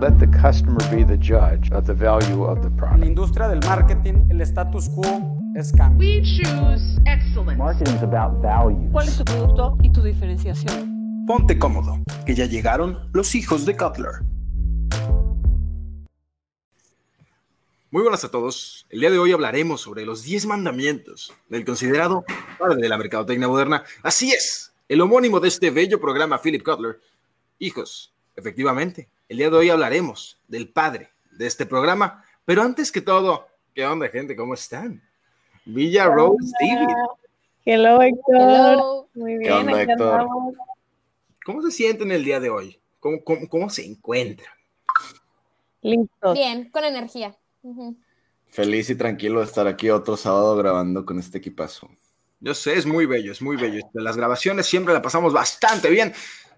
Let the customer be the judge of the value of the En la product. industria del marketing, el status quo es cambio. We choose excellence. Marketing is about value. ¿Cuál es tu producto y tu diferenciación? Ponte cómodo, que ya llegaron los hijos de Cutler. Muy buenas a todos. El día de hoy hablaremos sobre los 10 mandamientos del considerado padre de la mercadotecnia moderna. Así es, el homónimo de este bello programa, Philip Cutler. Hijos, efectivamente, el día de hoy hablaremos del padre de este programa. Pero antes que todo, ¿qué onda, gente? ¿Cómo están? Villa Rose David, Hello, Héctor. Hello. Muy ¿Qué bien, onda, Héctor? ¿cómo se sienten el día de hoy? ¿Cómo, cómo, cómo se encuentran? Listos. Bien, con energía. Ujú. Feliz y tranquilo de estar aquí otro sábado grabando con este equipazo. Yo sé, es muy bello, es muy bello. Las grabaciones siempre la pasamos bastante bien.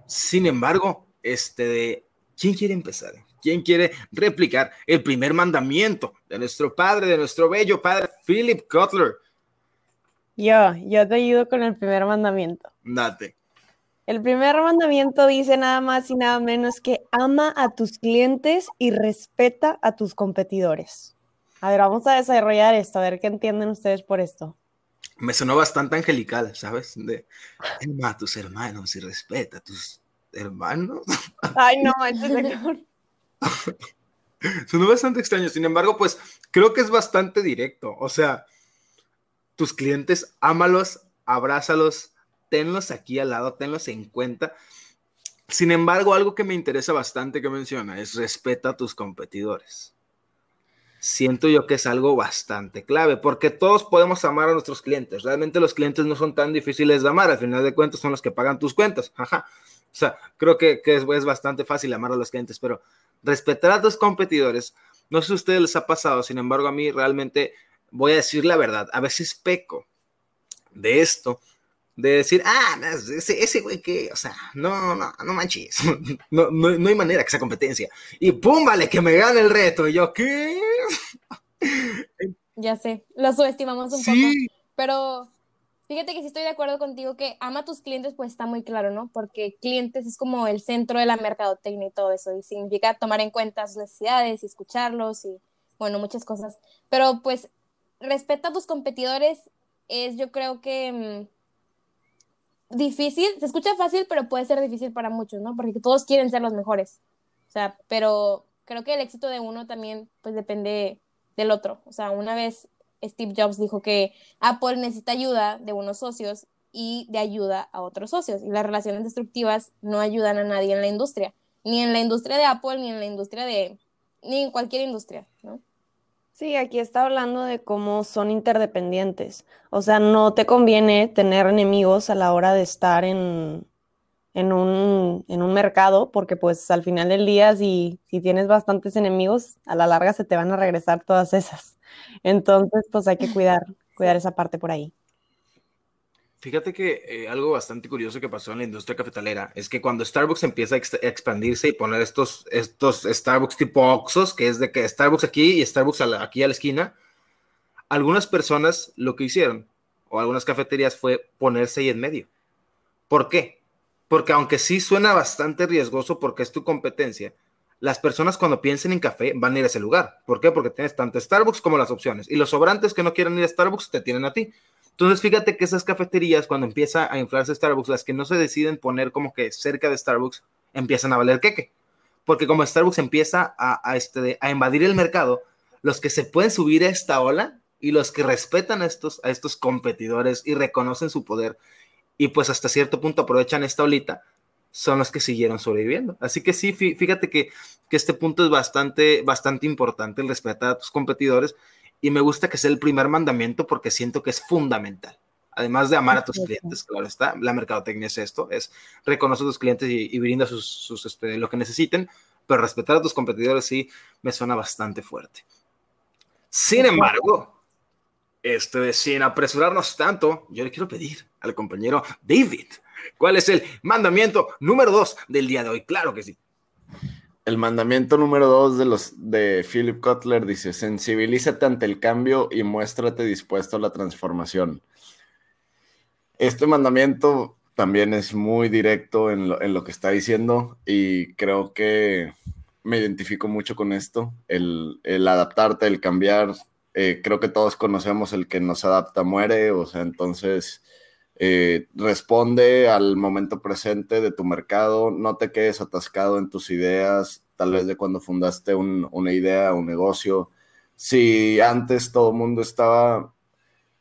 Sin embargo, este de ¿quién quiere empezar? ¿Quién quiere replicar el primer mandamiento de nuestro padre, de nuestro bello padre, Philip Cutler? Yo, yo te ayudo con el primer mandamiento. Date. El primer mandamiento dice nada más y nada menos que ama a tus clientes y respeta a tus competidores. A ver, vamos a desarrollar esto, a ver qué entienden ustedes por esto. Me sonó bastante angelical, ¿sabes? De ama a tus hermanos y respeta a tus hermanos. Ay, no Héctor. Sonó bastante extraño. Sin embargo, pues creo que es bastante directo. O sea, tus clientes, ámalos, abrázalos, tenlos aquí al lado, tenlos en cuenta. Sin embargo, algo que me interesa bastante que menciona es respeta a tus competidores. Siento yo que es algo bastante clave, porque todos podemos amar a nuestros clientes. Realmente los clientes no son tan difíciles de amar, al final de cuentas son los que pagan tus cuentas. Ajá. O sea, creo que, que es, es bastante fácil amar a los clientes, pero respetar a tus competidores, no sé si a ustedes les ha pasado, sin embargo, a mí realmente voy a decir la verdad, a veces peco de esto, de decir, ah, ese, ese güey que, o sea, no, no, no manches, no, no, no hay manera que sea competencia. Y pum, vale, que me gane el reto. Y yo, ¿qué? Ya sé, lo subestimamos un poco. Sí, Pero fíjate que sí estoy de acuerdo contigo que ama a tus clientes, pues está muy claro, ¿no? Porque clientes es como el centro de la mercadotecnia y todo eso, y significa tomar en cuenta sus necesidades y escucharlos y, bueno, muchas cosas. Pero pues, respeta a tus competidores es, yo creo que mm, difícil, se escucha fácil, pero puede ser difícil para muchos, ¿no? Porque todos quieren ser los mejores. O sea, pero creo que el éxito de uno también, pues depende del otro. O sea, una vez Steve Jobs dijo que Apple necesita ayuda de unos socios y de ayuda a otros socios. Y las relaciones destructivas no ayudan a nadie en la industria, ni en la industria de Apple, ni en la industria de, ni en cualquier industria, ¿no? Sí, aquí está hablando de cómo son interdependientes. O sea, no te conviene tener enemigos a la hora de estar en, en un, en un mercado, porque pues al final del día, si, si tienes bastantes enemigos, a la larga se te van a regresar todas esas. Entonces, pues hay que cuidar, cuidar esa parte por ahí. Fíjate que eh, algo bastante curioso que pasó en la industria cafetalera es que cuando Starbucks empieza a ex- a expandirse y poner estos, estos Starbucks tipo Oxxos, que es de que Starbucks aquí y Starbucks aquí a la esquina, algunas personas lo que hicieron, o algunas cafeterías, fue ponerse ahí en medio. ¿Por qué? Porque aunque sí suena bastante riesgoso porque es tu competencia, las personas cuando piensen en café van a ir a ese lugar. ¿Por qué? Porque tienes tanto Starbucks como las opciones. Y los sobrantes que no quieren ir a Starbucks te tienen a ti. Entonces, fíjate que esas cafeterías, cuando empieza a inflarse Starbucks, las que no se deciden poner como que cerca de Starbucks, empiezan a valer queque. Porque como Starbucks empieza a, a este, a invadir el mercado, los que se pueden subir a esta ola y los que respetan a estos, a estos competidores y reconocen su poder y pues hasta cierto punto aprovechan esta olita, son los que siguieron sobreviviendo. Así que sí, fí- fíjate que, que este punto es bastante, bastante importante, el respetar a tus competidores y me gusta que sea el primer mandamiento porque siento que es fundamental. Además de amar a tus clientes, claro está, la mercadotecnia es esto, es reconocer a tus clientes y, y brinda sus, sus, este, lo que necesiten, pero respetar a tus competidores sí me suena bastante fuerte. Sin embargo, este, sin apresurarnos tanto, yo le quiero pedir al compañero David, ¿cuál es el mandamiento número dos del día de hoy? Claro que sí. El mandamiento número dos de los de Philip Kotler dice: sensibilízate ante el cambio y muéstrate dispuesto a la transformación. Este mandamiento también es muy directo en lo, que está diciendo y creo que me identifico mucho con esto, el, el adaptarte, el cambiar. Eh, creo que todos conocemos el que no se adapta muere, o sea, entonces eh, responde al momento presente de tu mercado, no te quedes atascado en tus ideas, tal vez de cuando fundaste un, una idea, un negocio. Si antes todo el mundo estaba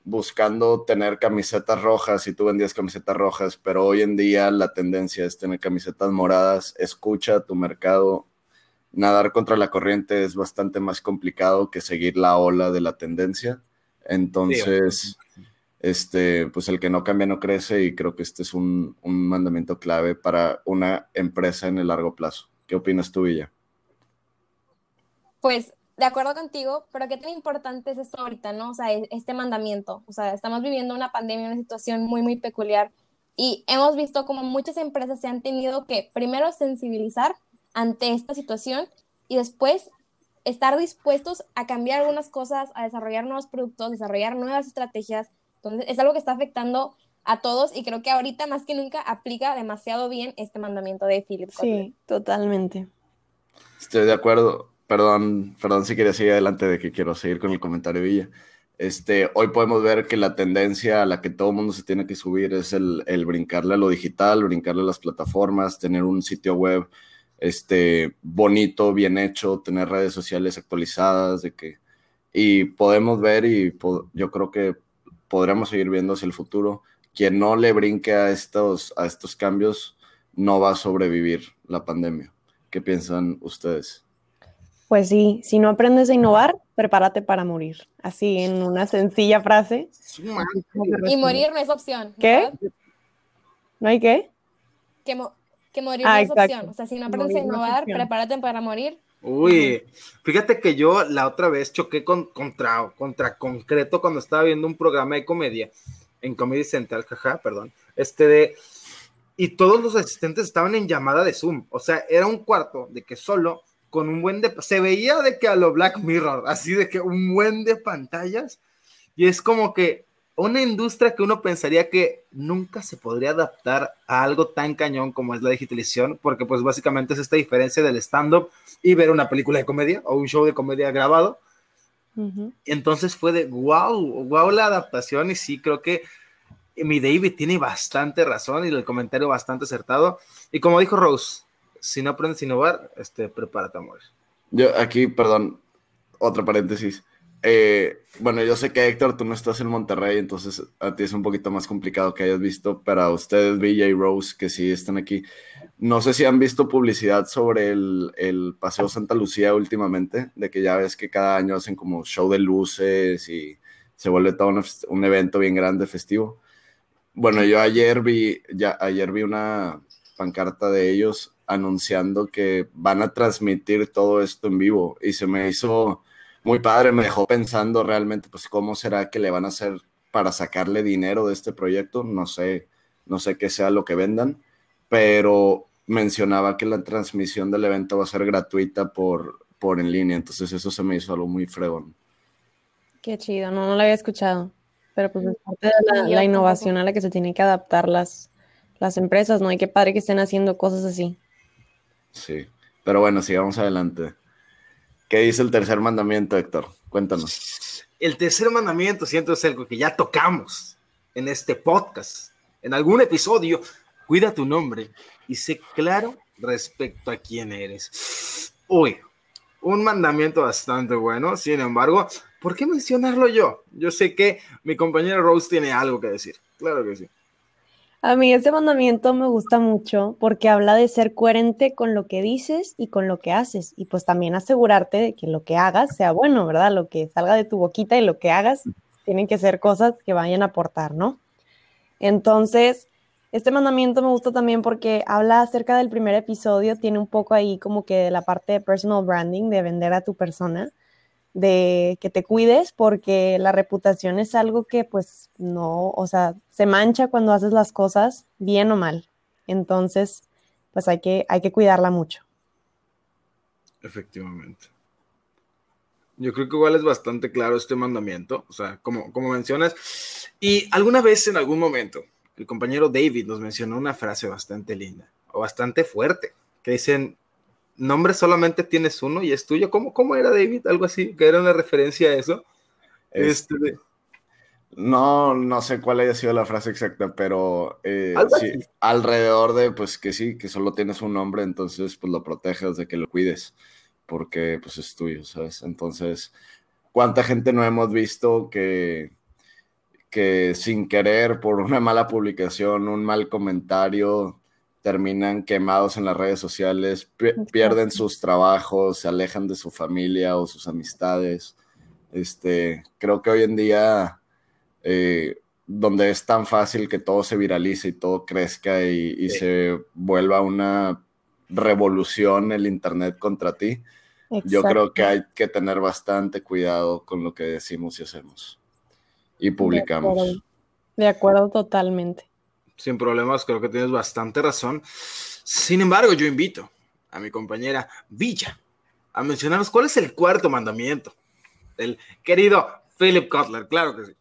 buscando tener camisetas rojas y tú vendías camisetas rojas, pero hoy en día la tendencia es tener camisetas moradas, escucha tu mercado. Nadar contra la corriente es bastante más complicado que seguir la ola de la tendencia. Entonces, este, pues el que no cambia no crece y creo que este es un, un mandamiento clave para una empresa en el largo plazo. ¿Qué opinas tú, Villa? Pues de acuerdo contigo, pero qué tan importante es esto ahorita, ¿no? O sea, e-, este mandamiento. O sea, estamos viviendo una pandemia, una situación muy, muy peculiar. Y hemos visto como muchas empresas se han tenido que primero sensibilizar ante esta situación y después estar dispuestos a cambiar algunas cosas, a desarrollar nuevos productos, desarrollar nuevas estrategias. Entonces, es algo que está afectando a todos y creo que ahorita más que nunca aplica demasiado bien este mandamiento de Philip. Sí, totalmente. Estoy de acuerdo. Perdón, perdón si quería seguir adelante de que quiero seguir con el comentario Villa. Este, hoy podemos ver que la tendencia a la que todo el mundo se tiene que subir es el, el, brincarle a lo digital, brincarle a las plataformas, tener un sitio web este, bonito, bien hecho, tener redes sociales actualizadas, de que, y podemos ver y po yo creo que podremos seguir viendo hacia el futuro. Quien no le brinque a estos, a estos cambios no va a sobrevivir la pandemia. ¿Qué piensan ustedes? Pues sí, si no aprendes a innovar, prepárate para morir. Así, en una sencilla frase. Y morir no es opción. ¿Qué? ¿No hay qué? Que, mo que morir ah, no es exacto. opción. O sea, si no aprendes morir a innovar, no prepárate para morir. Uy, fíjate que yo la otra vez choqué con, contra, contra concreto cuando estaba viendo un programa de comedia en Comedy Central, jaja, perdón, este de, y todos los asistentes estaban en llamada de Zoom, o sea, era un cuarto de que solo con un buen de, se veía de que a lo Black Mirror, así de que un buen de pantallas, y es como que una industria que uno pensaría que nunca se podría adaptar a algo tan cañón como es la digitalización, porque pues básicamente es esta diferencia del stand-up y ver una película de comedia o un show de comedia grabado. Uh -huh. Entonces fue de wow, wow la adaptación y sí creo que mi David tiene bastante razón y el comentario bastante acertado. Y como dijo Rose, si no aprendes a innovar, este, prepárate a morir. Yo aquí, perdón, otro paréntesis. Eh, bueno, yo sé que Héctor, tú no estás en Monterrey, entonces a ti es un poquito más complicado que hayas visto, pero a ustedes, Villa y Rose, que sí están aquí, no sé si han visto publicidad sobre el, el, Paseo Santa Lucía últimamente, de que ya ves que cada año hacen como show de luces y se vuelve todo un, evento bien grande, festivo. Bueno, yo ayer vi, ayer vi una pancarta de ellos anunciando que van a transmitir todo esto en vivo y se me hizo muy padre, me dejó pensando realmente, pues, cómo será que le van a hacer para sacarle dinero de este proyecto, no sé, no sé qué sea lo que vendan, pero mencionaba que la transmisión del evento va a ser gratuita por, por en línea, entonces eso se me hizo algo muy fregón. Qué chido, no, no lo había escuchado, pero pues es parte de la, la innovación a la que se tienen que adaptar las, las empresas, ¿no? hay que padre que estén haciendo cosas así. Sí, pero bueno, sigamos adelante. ¿Qué dice el tercer mandamiento, Héctor? Cuéntanos. El tercer mandamiento, siento, es algo que ya tocamos en este podcast, en algún episodio. Cuida tu nombre y sé claro respecto a quién eres. Uy, un mandamiento bastante bueno, sin embargo, ¿por qué mencionarlo yo? Yo sé que mi compañero Rose tiene algo que decir. Claro que sí. A mí ese mandamiento me gusta mucho porque habla de ser coherente con lo que dices y con lo que haces y pues también asegurarte de que lo que hagas sea bueno, ¿verdad? Lo que salga de tu boquita y lo que hagas tienen que ser cosas que vayan a aportar, ¿no? Entonces, este mandamiento me gusta también porque habla acerca del primer episodio, tiene un poco ahí como que de la parte de personal branding, de vender a tu persona de que te cuides porque la reputación es algo que pues no, o sea, se mancha cuando haces las cosas bien o mal. Entonces, pues hay que, hay que cuidarla mucho. Efectivamente. Yo creo que igual es bastante claro este mandamiento, o sea, como, como mencionas. Y alguna vez en algún momento, el compañero David nos mencionó una frase bastante linda o bastante fuerte, que dicen, nombre solamente tienes uno y es tuyo. ¿Cómo, cómo era, David? Algo así, que era una referencia a eso. Este, Este, No, no sé cuál haya sido la frase exacta, pero eh, sí, alrededor de, pues que sí, que solo tienes un nombre, entonces pues lo proteges de que lo cuides, porque pues es tuyo, ¿sabes? Entonces, ¿cuánta gente no hemos visto que, que sin querer, por una mala publicación, un mal comentario, terminan quemados en las redes sociales, pierden sus trabajos, se alejan de su familia o sus amistades? Este, creo que hoy en día eh, donde es tan fácil que todo se viralice y todo crezca y, y Sí. se vuelva una revolución el Internet contra ti, yo creo que hay que tener bastante cuidado con lo que decimos y hacemos y De publicamos. acuerdo. De acuerdo totalmente. Sin problemas, creo que tienes bastante razón. Sin embargo, yo invito a mi compañera Villa a mencionarnos cuál es el cuarto mandamiento del querido Philip Kotler. Claro que sí.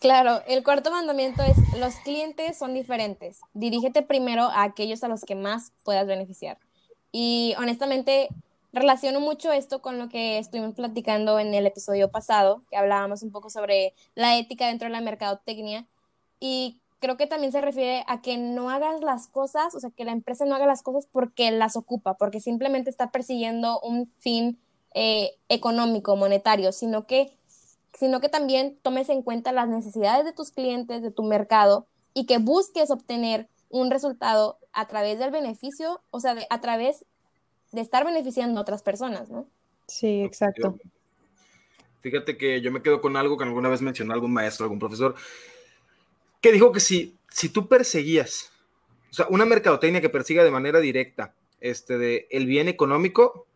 Claro, el cuarto mandamiento es, los clientes son diferentes. Dirígete primero a aquellos a los que más puedas beneficiar. Y honestamente, relaciono mucho esto con lo que estuvimos platicando en el episodio pasado, que hablábamos un poco sobre la ética dentro de la mercadotecnia. Y creo que también se refiere a que no hagas las cosas, o sea, que la empresa no haga las cosas porque las ocupa, porque simplemente está persiguiendo un fin eh, económico, monetario, sino que sino que también tomes en cuenta las necesidades de tus clientes, de tu mercado y que busques obtener un resultado a través del beneficio, o sea, de- a través de estar beneficiando a otras personas, ¿no? Sí, exacto. Fíjate que yo me quedo con algo que alguna vez mencionó algún maestro, algún profesor, que dijo que si, si tú perseguías, o sea, una mercadotecnia que persiga de manera directa este, de el bien económico,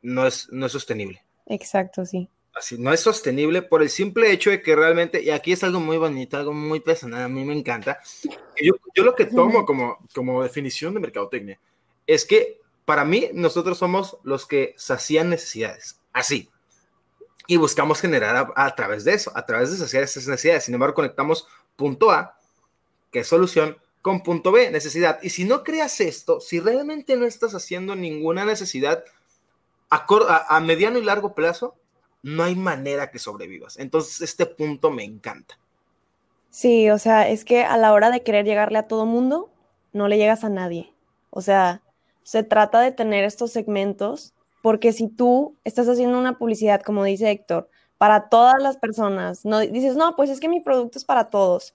no es, no es sostenible. Exacto, sí. Así, no es sostenible por el simple hecho de que realmente, y aquí es algo muy bonito, algo muy personal, a mí me encanta. Yo, yo lo que tomo como, como definición de mercadotecnia es que para mí nosotros somos los que sacían necesidades, así. Y buscamos generar a, a través de eso, a través de saciar esas necesidades. Sin embargo, conectamos punto A, que es solución, con punto B, necesidad. Y si no creas esto, si realmente no estás haciendo ninguna necesidad a, a- a mediano y largo plazo, no hay manera que sobrevivas. Entonces, este punto me encanta. Sí, o sea, es que a la hora de querer llegarle a todo mundo, no le llegas a nadie. O sea, se trata de tener estos segmentos, porque si tú estás haciendo una publicidad, como dice Héctor, para todas las personas, no dices, no, pues es que mi producto es para todos.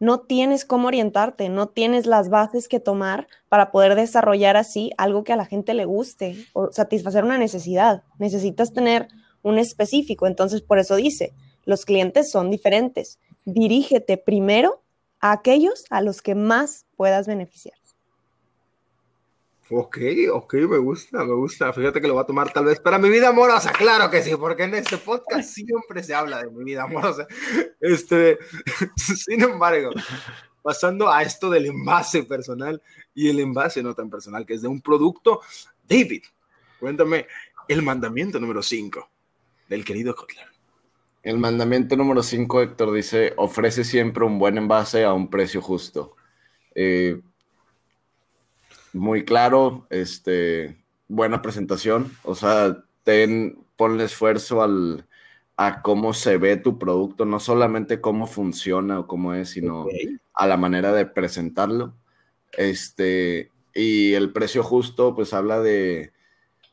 No tienes cómo orientarte, no tienes las bases que tomar para poder desarrollar así algo que a la gente le guste o satisfacer una necesidad. Necesitas tener un específico, entonces por eso dice, los clientes son diferentes. Dirígete primero a aquellos a los que más puedas beneficiar. Ok, ok, me gusta, me gusta. Fíjate que lo voy a tomar tal vez para mi vida amorosa, claro que sí, porque en este podcast siempre se habla de mi vida amorosa. Este, sin embargo, pasando a esto del envase personal y el envase no tan personal, que es de un producto, David, cuéntame el mandamiento número 5 del querido Kotler. El mandamiento número 5, Héctor, dice, ofrece siempre un buen envase a un precio justo. Eh, muy claro, este, buena presentación, o sea, ten, ponle esfuerzo al, a cómo se ve tu producto, no solamente cómo funciona o cómo es, sino a la manera de presentarlo. Este, y el precio justo, pues habla de,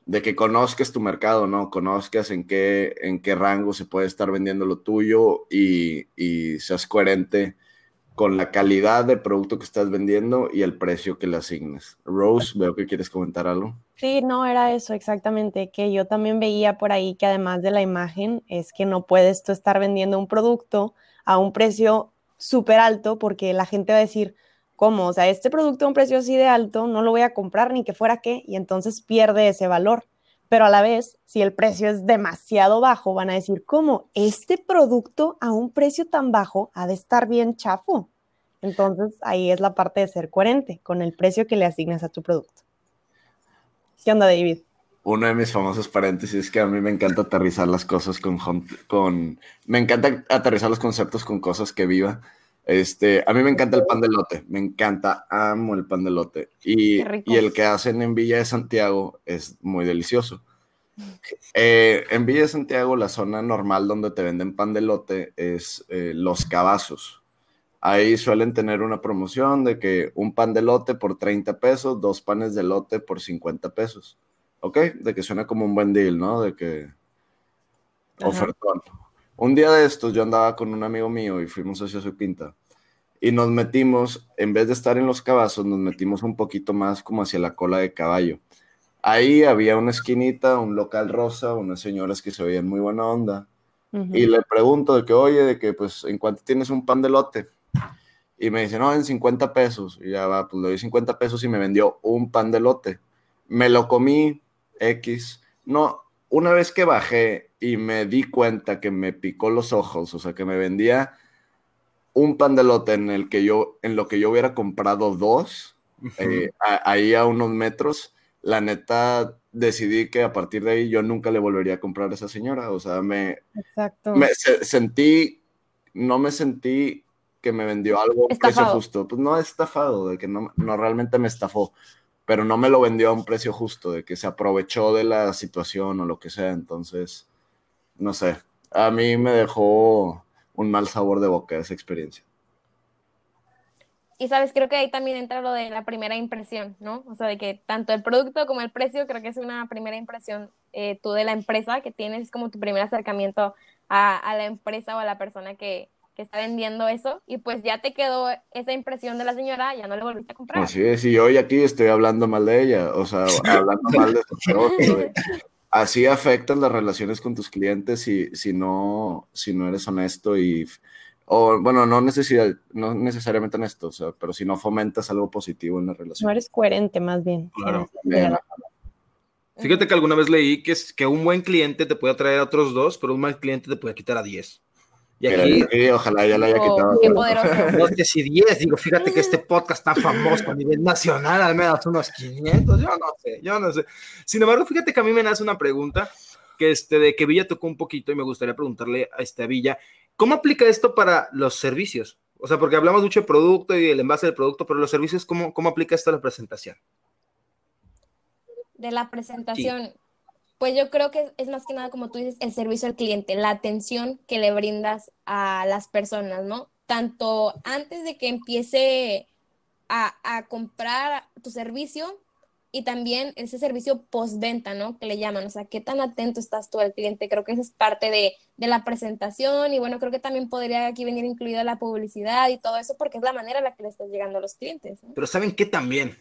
de que conozcas tu mercado, ¿no? Conozcas en qué, en qué rango se puede estar vendiendo lo tuyo y, y seas coherente con la calidad de producto que estás vendiendo y el precio que le asignes. Rose, veo que quieres comentar algo. Sí, no era eso exactamente, que yo también veía por ahí que además de la imagen es que no puedes tú estar vendiendo un producto a un precio súper alto porque la gente va a decir, ¿cómo? O sea, este producto a un precio así de alto no lo voy a comprar ni que fuera qué y entonces pierde ese valor. Pero a la vez, si el precio es demasiado bajo, van a decir, ¿cómo? Este producto a un precio tan bajo ha de estar bien chafo. Entonces ahí es la parte de ser coherente con el precio que le asignas a tu producto. ¿Qué onda, David? Uno de mis famosos paréntesis es que a mí me encanta aterrizar las cosas con, con me encanta aterrizar los conceptos con cosas que viva. Este, a mí me encanta el pan de lote, me encanta, amo el pan de lote. Y, y el que hacen en Villa de Santiago es muy delicioso. Eh, en Villa de Santiago, la zona normal donde te venden pan de lote es eh, Los Cabazos. Ahí suelen tener una promoción de que un pan de lote por 30 pesos, dos panes de lote por 50 pesos. ¿Ok? De que suena como un buen deal, ¿no? De que Ajá. ofertón. Un día de estos yo andaba con un amigo mío y fuimos hacia su quinta y nos metimos, en vez de estar en los cabazos, nos metimos un poquito más como hacia la cola de caballo. Ahí había una esquinita, un local rosa, unas señoras que se veían muy buena onda. Y le pregunto de que, oye, de que, pues, ¿en cuánto tienes un pan de lote? Y me dice, no, en 50 pesos. Y ya va, pues le doy 50 pesos y me vendió un pan de lote. Me lo comí, X. No, una vez que bajé y me di cuenta que me picó los ojos, o sea, que me vendía un pan de lote en el que yo, en lo que yo hubiera comprado dos, eh, a- ahí a unos metros, la neta decidí que a partir de ahí yo nunca le volvería a comprar a esa señora. O sea, me, Exacto. me se- sentí, no me sentí que me vendió algo un precio Estafado. justo. Pues no estafado, de que no, no realmente me estafó, pero no me lo vendió a un precio justo, de que se aprovechó de la situación o lo que sea. Entonces, no sé, a mí me dejó un mal sabor de boca esa experiencia. Y sabes, creo que ahí también entra lo de la primera impresión, ¿no? O sea, de que tanto el producto como el precio, creo que es una primera impresión eh, tú de la empresa que tienes, es como tu primer acercamiento a, a la empresa o a la persona que, que está vendiendo eso, y pues ya te quedó esa impresión de la señora, ya no le volviste a comprar. Así es, y hoy aquí estoy hablando mal de ella, o sea, hablando mal de su de- Así afectan las relaciones con tus clientes si, si, no, si no eres honesto y, o bueno, no, necesidad, no necesariamente honesto, o sea, pero si no fomentas algo positivo en la No relación. eres coherente, más bien. Claro. Fíjate que alguna vez leí que, es, que un buen cliente te puede atraer a otros dos, pero un mal cliente te puede quitar a diez. Y aquí, ojalá ya la haya Oh, quitado. qué poderoso. no sé si 10, digo, fíjate que este podcast tan famoso a nivel nacional, al menos unos 500, yo no sé, yo no sé. Sin embargo, fíjate que a mí me nace una pregunta que este, de que Villa tocó un poquito y me gustaría preguntarle a este Villa, ¿cómo aplica esto para los servicios? O sea, porque hablamos mucho de producto y el envase del producto, pero los servicios, ¿cómo, cómo aplica esto a la presentación? de la presentación, pues yo creo que es más que nada, como tú dices, el servicio al cliente, la atención que le brindas a las personas, ¿no? Tanto antes de que empiece a, comprar tu servicio y también ese servicio postventa, ¿no? Que le llaman, o sea, qué tan atento estás tú al cliente. Creo que esa es parte de, de la presentación y bueno, creo que también podría aquí venir incluida la publicidad y todo eso porque es la manera en la que le estás llegando a los clientes. ¿no? Pero ¿saben qué también?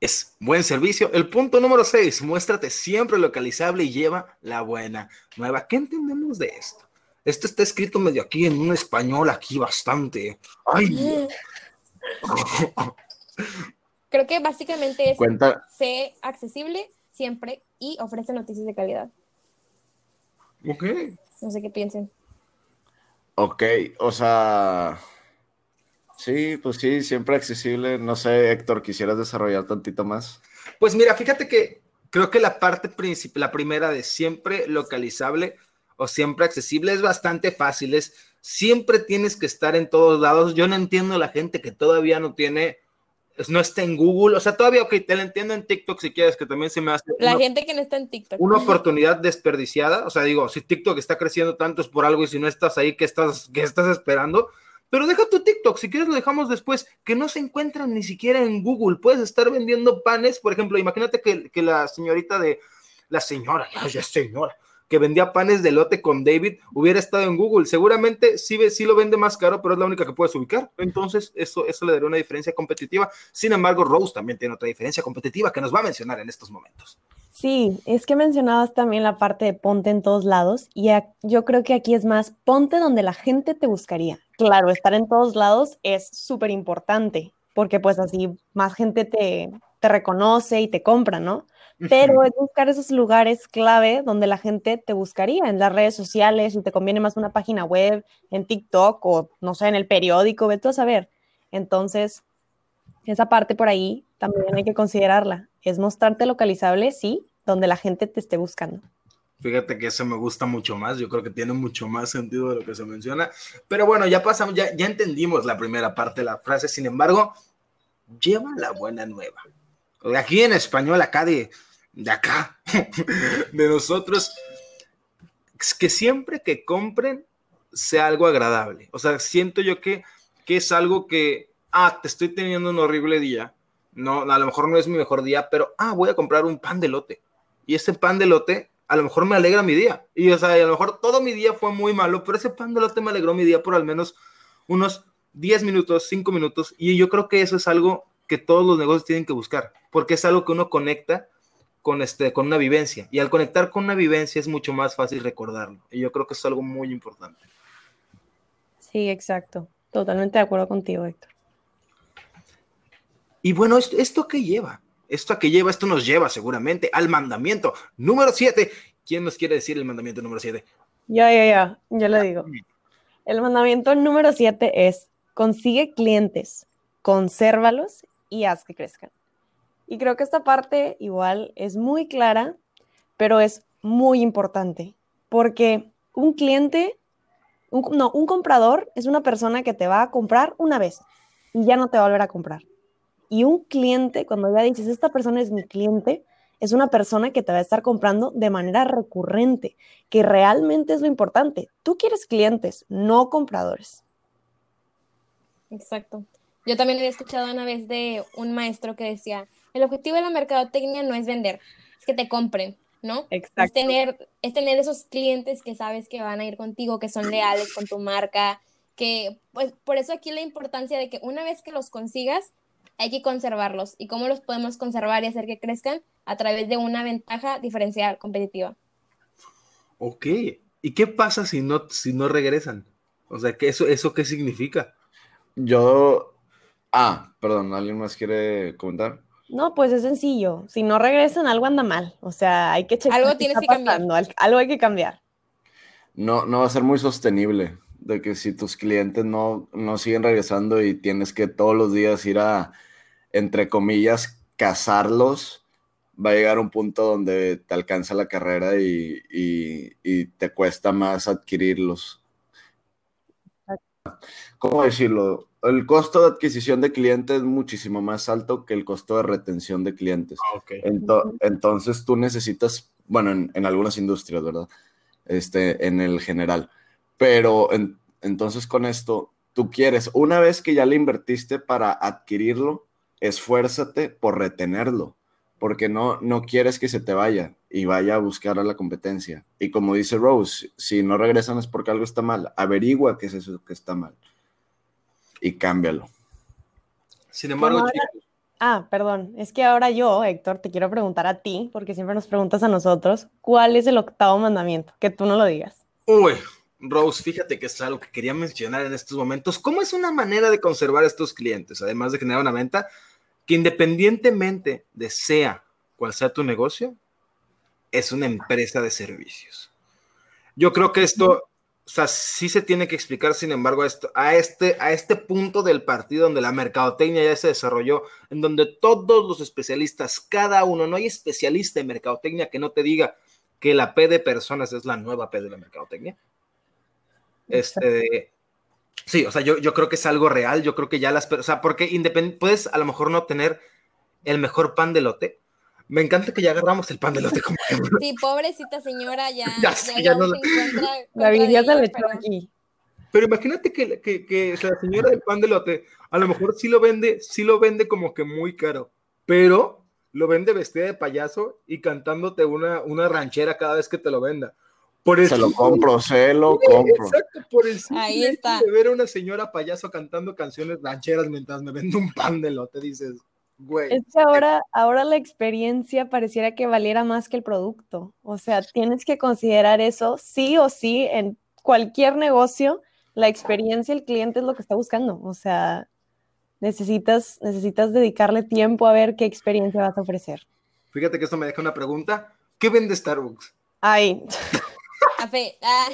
Es buen servicio. El punto número 6, muéstrate siempre localizable y lleva la buena nueva. ¿Qué entendemos de esto? Esto está escrito medio aquí en un español aquí bastante. Ay, Creo que básicamente es Cuenta, sé accesible siempre y ofrece noticias de calidad. ok. No sé qué piensen. ok, o sea, sí, pues sí, siempre accesible. No sé, Héctor, ¿quisieras desarrollar tantito más? Pues mira, fíjate que creo que la parte principal, la primera de siempre localizable o siempre accesible es bastante fácil. Es siempre tienes que estar en todos lados. Yo no entiendo a la gente que todavía no tiene, es- no está en Google. O sea, todavía, ok, te lo entiendo en TikTok si quieres, que también se me hace La una, gente que no está en TikTok. una oportunidad desperdiciada. O sea, digo, si TikTok está creciendo tanto es por algo y si no estás ahí, ¿qué estás, qué estás esperando? Pero deja tu TikTok, si quieres lo dejamos después, que no se encuentran ni siquiera en Google. Puedes estar vendiendo panes, por ejemplo, imagínate que, la señorita de, la señora, ya señora, que vendía panes de lote con David, hubiera estado en Google. Seguramente sí, sí lo vende más caro, pero es la única que puedes ubicar. Entonces, eso, eso le daría una diferencia competitiva. Sin embargo, Rose también tiene otra diferencia competitiva que nos va a mencionar en estos momentos. Sí, es que mencionabas también la parte de ponte en todos lados y yo creo que aquí es más ponte donde la gente te buscaría. Claro, estar en todos lados es súper importante porque pues así más gente te, te reconoce y te compra, ¿no? Pero es buscar esos lugares clave donde la gente te buscaría en las redes sociales, si te conviene más una página web, en TikTok o no sé, en el periódico, ve tú a saber. Entonces, esa parte por ahí también hay que considerarla. Es mostrarte localizable, sí, donde la gente te esté buscando. Fíjate que eso me gusta mucho más. Yo creo que tiene mucho más sentido de lo que se menciona. Pero bueno, ya pasamos, ya, ya entendimos la primera parte de la frase. Sin embargo, lleva la buena nueva. Aquí en español, acá de, de acá, de nosotros, que siempre que compren sea algo agradable. O sea, siento yo que, que es algo que, ah, te estoy teniendo un horrible día. No, a lo mejor no es mi mejor día, pero, ah, voy a comprar un pan de lote. Y ese pan de lote a lo mejor me alegra mi día. Y o sea, a lo mejor todo mi día fue muy malo, pero ese pan de me alegró mi día por al menos unos 10 minutos, 5 minutos. Y yo creo que eso es algo que todos los negocios tienen que buscar, porque es algo que uno conecta con, este, con una vivencia. Y al conectar con una vivencia es mucho más fácil recordarlo. Y yo creo que es algo muy importante. Sí, exacto. Totalmente de acuerdo contigo, Héctor. Y bueno, ¿esto, esto qué lleva? ¿Esto a qué lleva? Esto nos lleva seguramente al mandamiento número 7. ¿Quién nos quiere decir el mandamiento número 7? Ya, ya, ya, ya le digo. El mandamiento número 7 es, consigue clientes, consérvalos y haz que crezcan. Y creo que esta parte igual es muy clara, pero es muy importante, porque un cliente, un, no, un comprador es una persona que te va a comprar una vez y ya no te va a volver a comprar. Y un cliente, cuando ya dices, esta persona es mi cliente, es una persona que te va a estar comprando de manera recurrente, que realmente es lo importante. Tú quieres clientes, no compradores. Exacto. Yo también he escuchado una vez de un maestro que decía, el objetivo de la mercadotecnia no es vender, es que te compren, ¿no? Exacto. Es tener, es tener esos clientes que sabes que van a ir contigo, que son leales con tu marca, que pues por eso aquí la importancia de que una vez que los consigas, hay que conservarlos. ¿Y cómo los podemos conservar y hacer que crezcan? A través de una ventaja diferencial competitiva. Ok. ¿Y qué pasa si no, si no regresan? O sea, ¿qué eso, ¿eso qué significa? Yo. Ah, perdón, ¿alguien más quiere comentar? No, pues es sencillo. Si no regresan, algo anda mal. O sea, hay que checar. Algo tienes que pasando, al- Algo hay que cambiar. No, no va a ser muy sostenible. De que si tus clientes no, no siguen regresando y tienes que todos los días ir a, entre comillas, cazarlos, va a llegar un punto donde te alcanza la carrera y, y- y te cuesta más adquirirlos. ¿Cómo decirlo? El costo de adquisición de clientes es muchísimo más alto que el costo de retención de clientes. Ento- entonces tú necesitas, bueno, en, en algunas industrias, ¿verdad? Este, en el general. Pero en- entonces con esto, tú quieres, una vez que ya le invertiste para adquirirlo, esfuérzate por retenerlo, porque no, no quieres que se te vaya y vaya a buscar a la competencia. Y como dice Rose, si no regresan es porque algo está mal. Averigua qué es eso que está mal y cámbialo. Sin embargo, ahora- Ah, perdón. Es que ahora yo, Héctor, te quiero preguntar a ti, porque siempre nos preguntas a nosotros, ¿cuál es el octavo mandamiento? Que tú no lo digas. Uy, Rose, fíjate que es algo que quería mencionar en estos momentos. ¿Cómo es una manera de conservar a estos clientes, además de generar una venta, que independientemente de sea cual sea tu negocio, es una empresa de servicios? Yo creo que esto, o sea, sí se tiene que explicar, sin embargo, a, este, a este punto del partido donde la mercadotecnia ya se desarrolló, en donde todos los especialistas, cada uno, no hay especialista en mercadotecnia que no te diga que la P de personas es la nueva P de la mercadotecnia. Este, sí, o sea, yo, yo creo que es algo real, yo creo que ya las, o sea, porque independ- puedes a lo mejor no tener el mejor pan de lote. Me encanta que ya agarramos el pan de lote como. Sí, pobrecita señora, ya, Ya ya, sé, ya ya no se la- ella, le echó pero- aquí. Pero imagínate que, que, que, o sea, la señora del pan de lote a lo mejor sí lo vende, sí lo vende como que muy caro, pero lo vende vestida de payaso y cantándote una, una ranchera cada vez que te lo venda. Por el Se lo compro, se lo Sí, compro. Exacto, por el Ahí está. de ver a una señora payaso cantando canciones rancheras mientras me vende un pan de lote, dices, güey. Es que ahora, ahora la experiencia pareciera que valiera más que el producto. O sea, tienes que considerar eso sí o sí en cualquier negocio. La experiencia, el cliente es lo que está buscando. O sea, necesitas, necesitas dedicarle tiempo a ver qué experiencia vas a ofrecer. Fíjate que esto me deja una pregunta. ¿Qué vende Starbucks? Ay, Café. Ah,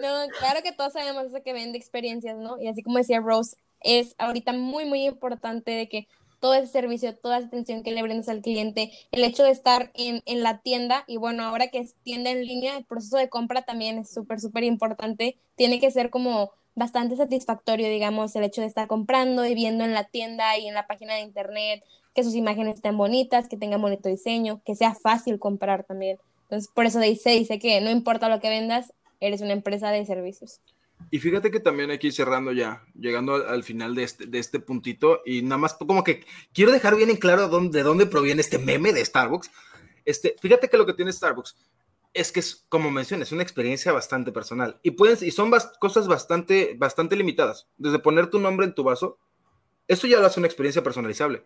no, claro que todos sabemos eso que vende experiencias, ¿no? Y así como decía Rose, es ahorita muy, muy importante de que todo ese servicio, toda esa atención que le brindas al cliente, el hecho de estar en, en la tienda y bueno, ahora que es tienda en línea, el proceso de compra también es súper, súper importante, tiene que ser como bastante satisfactorio, digamos, el hecho de estar comprando y viendo en la tienda y en la página de internet que sus imágenes estén bonitas, que tengan bonito diseño, que sea fácil comprar también. Entonces, por eso dice, dice que no importa lo que vendas, eres una empresa de servicios. Y fíjate que también aquí cerrando ya, llegando al, al final de este, de este puntito, y nada más como que quiero dejar bien en claro dónde, de dónde proviene este meme de Starbucks. Este, fíjate que lo que tiene Starbucks es que es, como mencionas, una experiencia bastante personal. Y, pueden, y son bas- cosas bastante, bastante limitadas. Desde poner tu nombre en tu vaso, eso ya lo hace una experiencia personalizable.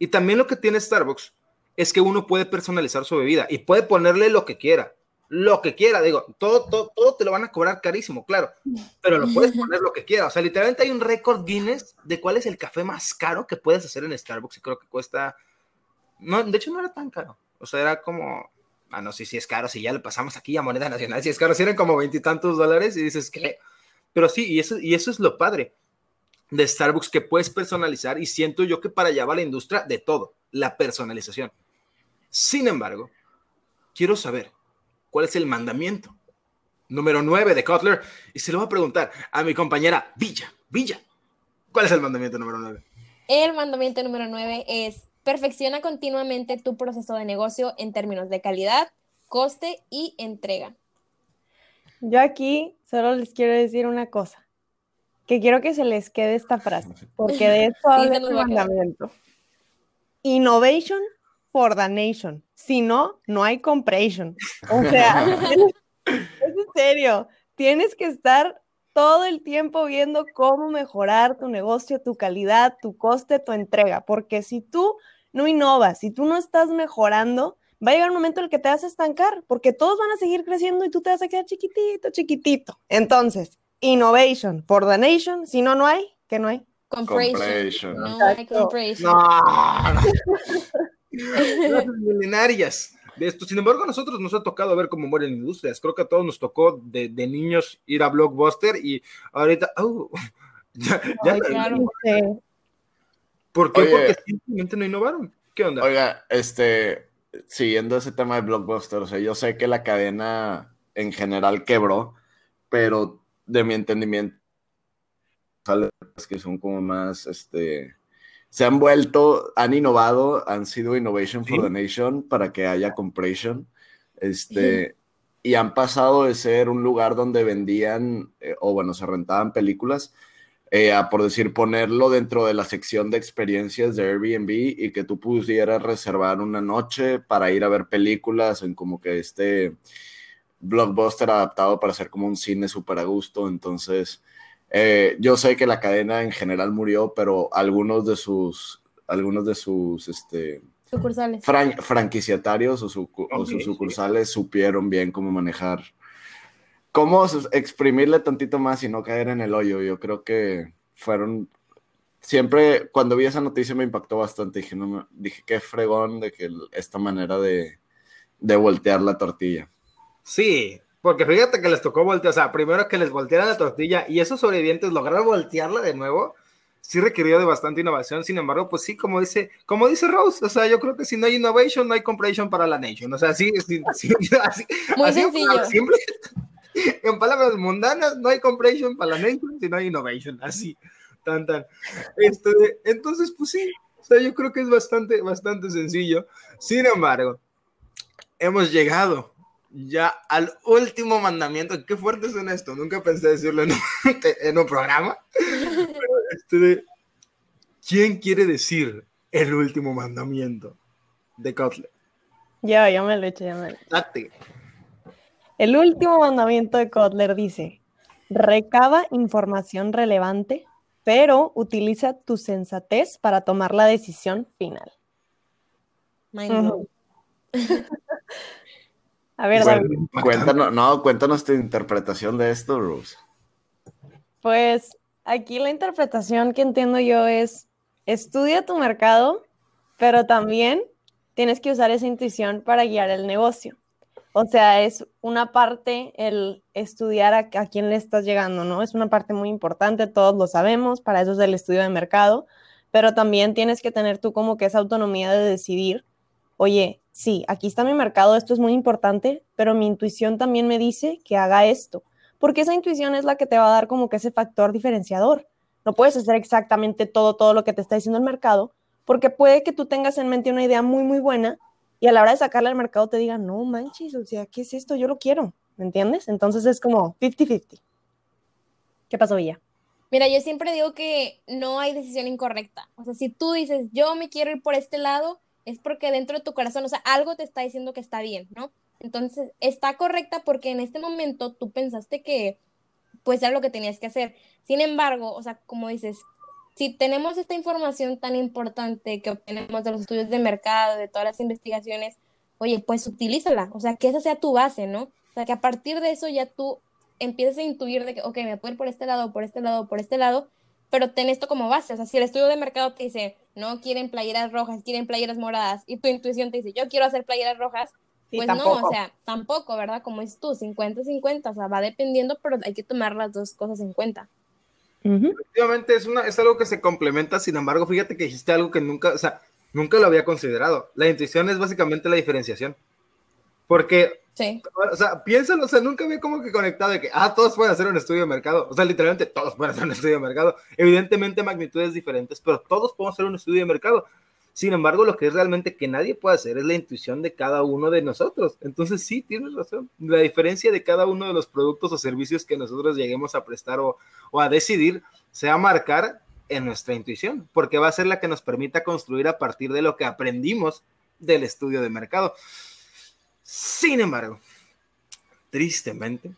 Y también lo que tiene Starbucks es que uno puede personalizar su bebida y puede ponerle lo que quiera. Lo que quiera, digo, todo, todo, todo te lo van a cobrar carísimo, claro, pero lo puedes poner lo que quiera. O sea, literalmente hay un récord Guinness de cuál es el café más caro que puedes hacer en Starbucks y creo que cuesta. No, de hecho, no era tan caro. O sea, era como. Ah, no sé si es caro, si ya le pasamos aquí a moneda nacional, si es caro, si eran como veintitantos dólares y dices que. Pero sí, y eso, y eso es lo padre de Starbucks que puedes personalizar y siento yo que para allá va la industria de todo, la personalización. Sin embargo, quiero saber cuál es el mandamiento número 9 de Kotler y se lo voy a preguntar a mi compañera Villa. Villa, ¿cuál es el mandamiento número 9? El mandamiento número 9 es perfecciona continuamente tu proceso de negocio en términos de calidad, coste y entrega. Yo aquí solo les quiero decir una cosa, que quiero que se les quede esta frase, porque de esto habla nos el mandamiento. Innovation for the nation. Si no, no hay compression. O sea, es en serio, tienes que estar todo el tiempo viendo cómo mejorar tu negocio, tu calidad, tu coste, tu entrega, porque si tú no innovas, si tú no estás mejorando, va a llegar un momento en el que te vas a estancar, porque todos van a seguir creciendo y tú te vas a quedar chiquitito, chiquitito. Entonces, innovation for the nation, si no, no hay, que no hay. Compression. No hay compression. No, milenarias de esto. Sin embargo, a nosotros nos ha tocado ver cómo mueren industrias. Creo que a todos nos tocó de, de niños ir a Blockbuster y ahorita, oh, ya, ya- Ay, claro. Este, ¿por qué? Oye. Porque simplemente no innovaron. ¿Qué onda? Oiga, este, siguiendo ese tema de Blockbuster, o sea, yo sé que la cadena en general quebró, pero de mi entendimiento, sale que son como más, este, se han vuelto, han innovado, han sido Innovation for Sí. the Nation para que haya compression, este, y han pasado de ser un lugar donde vendían, eh, o bueno, se rentaban películas, eh, a por decir, ponerlo dentro de la sección de experiencias de Airbnb y que tú pudieras reservar una noche para ir a ver películas en como que este blockbuster adaptado para hacer como un cine súper a gusto. Entonces, eh, yo sé que la cadena en general murió, pero algunos de sus, algunos de sus, este, Sucursales. fran- franquiciatarios o, su- o sus sí. sucursales supieron bien cómo manejar, cómo exprimirle tantito más y no caer en el hoyo. Yo creo que fueron, siempre cuando vi esa noticia me impactó bastante. Dije, no, dije qué fregón de que esta manera de, de voltear la tortilla. Sí, porque fíjate que les tocó voltear, o sea, primero que les voltearan la tortilla y esos sobrevivientes lograr voltearla de nuevo, sí requirió de bastante innovación. Sin embargo, pues sí, como dice, como dice Rose, o sea, yo creo que si no hay innovation, no hay compression para la nation. O sea, sí, sí, sí, así, Muy así sencillo. en palabras mundanas, no hay compression para la nation si no hay innovation. Así, tan, tan. Este, entonces, pues sí, o sea, yo creo que es bastante, bastante sencillo. Sin embargo, hemos llegado ya al último mandamiento. Qué fuerte suena esto. Nunca pensé decirlo en un, en un programa. Pero, este, ¿Quién quiere decir el último mandamiento de Kotler? ya, ya me lo he hecho, ya me lo he hecho. Date. El último mandamiento de Kotler dice, recaba información relevante, pero utiliza tu sensatez para tomar la decisión final. Mind Ujú. blown. A ver, David, Cuéntanos, no, cuéntanos tu interpretación de esto, Rose. pues aquí la interpretación que entiendo yo es, estudia tu mercado, pero también tienes que usar esa intuición para guiar el negocio. O sea, es una parte el estudiar a, a quién le estás llegando, ¿no? Es una parte muy importante, todos lo sabemos, para eso es el estudio de mercado, pero también tienes que tener tú como que esa autonomía de decidir, oye, sí, aquí está mi mercado, esto es muy importante, pero mi intuición también me dice que haga esto, porque esa intuición es la que te va a dar como que ese factor diferenciador. No puedes hacer exactamente todo, todo lo que te está diciendo el mercado, porque puede que tú tengas en mente una idea muy, muy buena y a la hora de sacarla al mercado te digan, no manches, o sea, ¿qué es esto? Yo lo quiero, ¿me entiendes? Entonces es como 50-50. ¿Qué pasó, Villa? Mira, yo siempre digo que no hay decisión incorrecta. O sea, si tú dices, yo me quiero ir por este lado, es porque dentro de tu corazón, o sea, algo te está diciendo que está bien, ¿no? Entonces, está correcta porque en este momento tú pensaste que, pues, era lo que tenías que hacer. Sin embargo, o sea, como dices, si tenemos esta información tan importante que obtenemos de los estudios de mercado, de todas las investigaciones, oye, pues utilízala, o sea, que esa sea tu base, ¿no? O sea, que a partir de eso ya tú empieces a intuir de que, ok, me puedo ir por este lado, por este lado, por este lado, pero ten esto como base, o sea, si el estudio de mercado te dice, no quieren playeras rojas, quieren playeras moradas, y tu intuición te dice, yo quiero hacer playeras rojas, pues no, o sea, tampoco, ¿verdad? Como es tú, 50-50, o sea, va dependiendo, pero hay que tomar las dos cosas en cuenta. Efectivamente, es, una, es algo que se complementa, sin embargo, fíjate que dijiste algo que nunca, o sea, nunca lo había considerado. La intuición es básicamente la diferenciación. Porque, sí. o sea, piénsalo, o sea, nunca había como que conectado de que, ah, todos pueden hacer un estudio de mercado. O sea, literalmente todos pueden hacer un estudio de mercado. Evidentemente magnitudes diferentes, pero todos podemos hacer un estudio de mercado. Sin embargo, lo que es realmente que nadie puede hacer es la intuición de cada uno de nosotros. Entonces, sí, tienes razón. La diferencia de cada uno de los productos o servicios que nosotros lleguemos a prestar o, o a decidir se va a marcar en nuestra intuición, porque va a ser la que nos permita construir a partir de lo que aprendimos del estudio de mercado. Sin embargo, tristemente,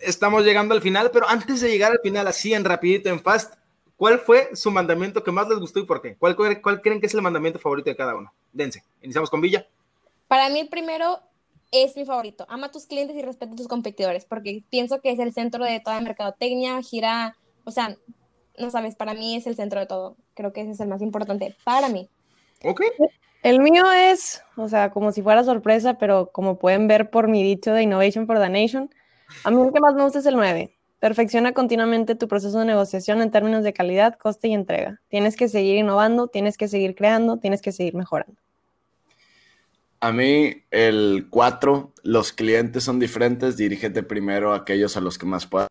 estamos llegando al final, pero antes de llegar al final, así en rapidito, en fast, ¿Cuál fue su mandamiento que más les gustó y por qué? ¿Cuál, cuál creen que es el mandamiento favorito de cada uno? Dense. Iniciamos con Villa. Para mí el primero es mi favorito. Ama a tus clientes y respeta a tus competidores, porque pienso que es el centro de toda mercadotecnia, gira, o sea, no sabes, para mí es el centro de todo. Creo que ese es el más importante para mí. Ok. El mío es, o sea, como si fuera sorpresa, pero como pueden ver por mi dicho de Innovation for the Nation, a mí el que más me gusta es el 9. Perfecciona continuamente tu proceso de negociación en términos de calidad, coste y entrega. Tienes que seguir innovando, tienes que seguir creando, tienes que seguir mejorando. A mí, el 4, los clientes son diferentes, dirígete primero a aquellos a los que más puedas.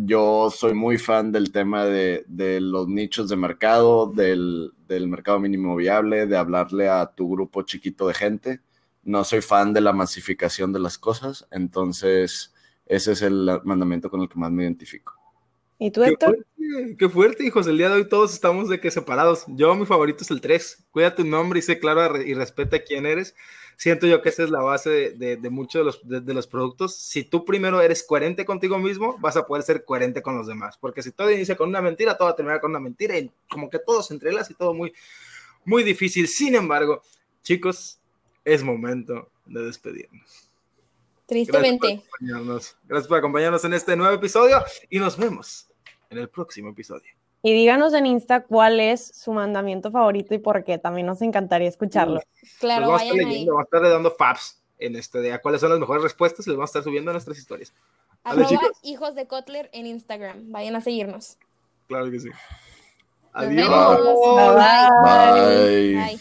Yo soy muy fan del tema de, de los nichos de mercado, del, del, mercado mínimo viable, de hablarle a tu grupo chiquito de gente. No soy fan de la masificación de las cosas, entonces ese es el mandamiento con el que más me identifico. ¿Y tú, Héctor? Qué fuerte, qué fuerte, hijos. El día de hoy todos estamos de que separados. Yo, mi favorito es el 3. Cuida tu nombre y sé claro y respeta quién eres. Siento yo que esa es la base de, de, muchos de los, de, los productos. Si tú primero eres coherente contigo mismo, vas a poder ser coherente con los demás. Porque si todo inicia con una mentira, todo va a terminar con una mentira y como que todo se entrelaza y todo muy, muy difícil. Sin embargo, chicos, es momento de despedirnos. Tristemente. Gracias por, Gracias por acompañarnos en este nuevo episodio y nos vemos en el próximo episodio. Y díganos en Insta cuál es su mandamiento favorito y por qué. También nos encantaría escucharlo. Claro, vamos a estar leyendo, vamos a estar dando faps en este día. ¿Cuáles son las mejores respuestas? Y les vamos a estar subiendo a nuestras historias. Arroba hijos de Kotler en Instagram. Vayan a seguirnos. Claro que sí. Adiós. Bye. Bye. Bye.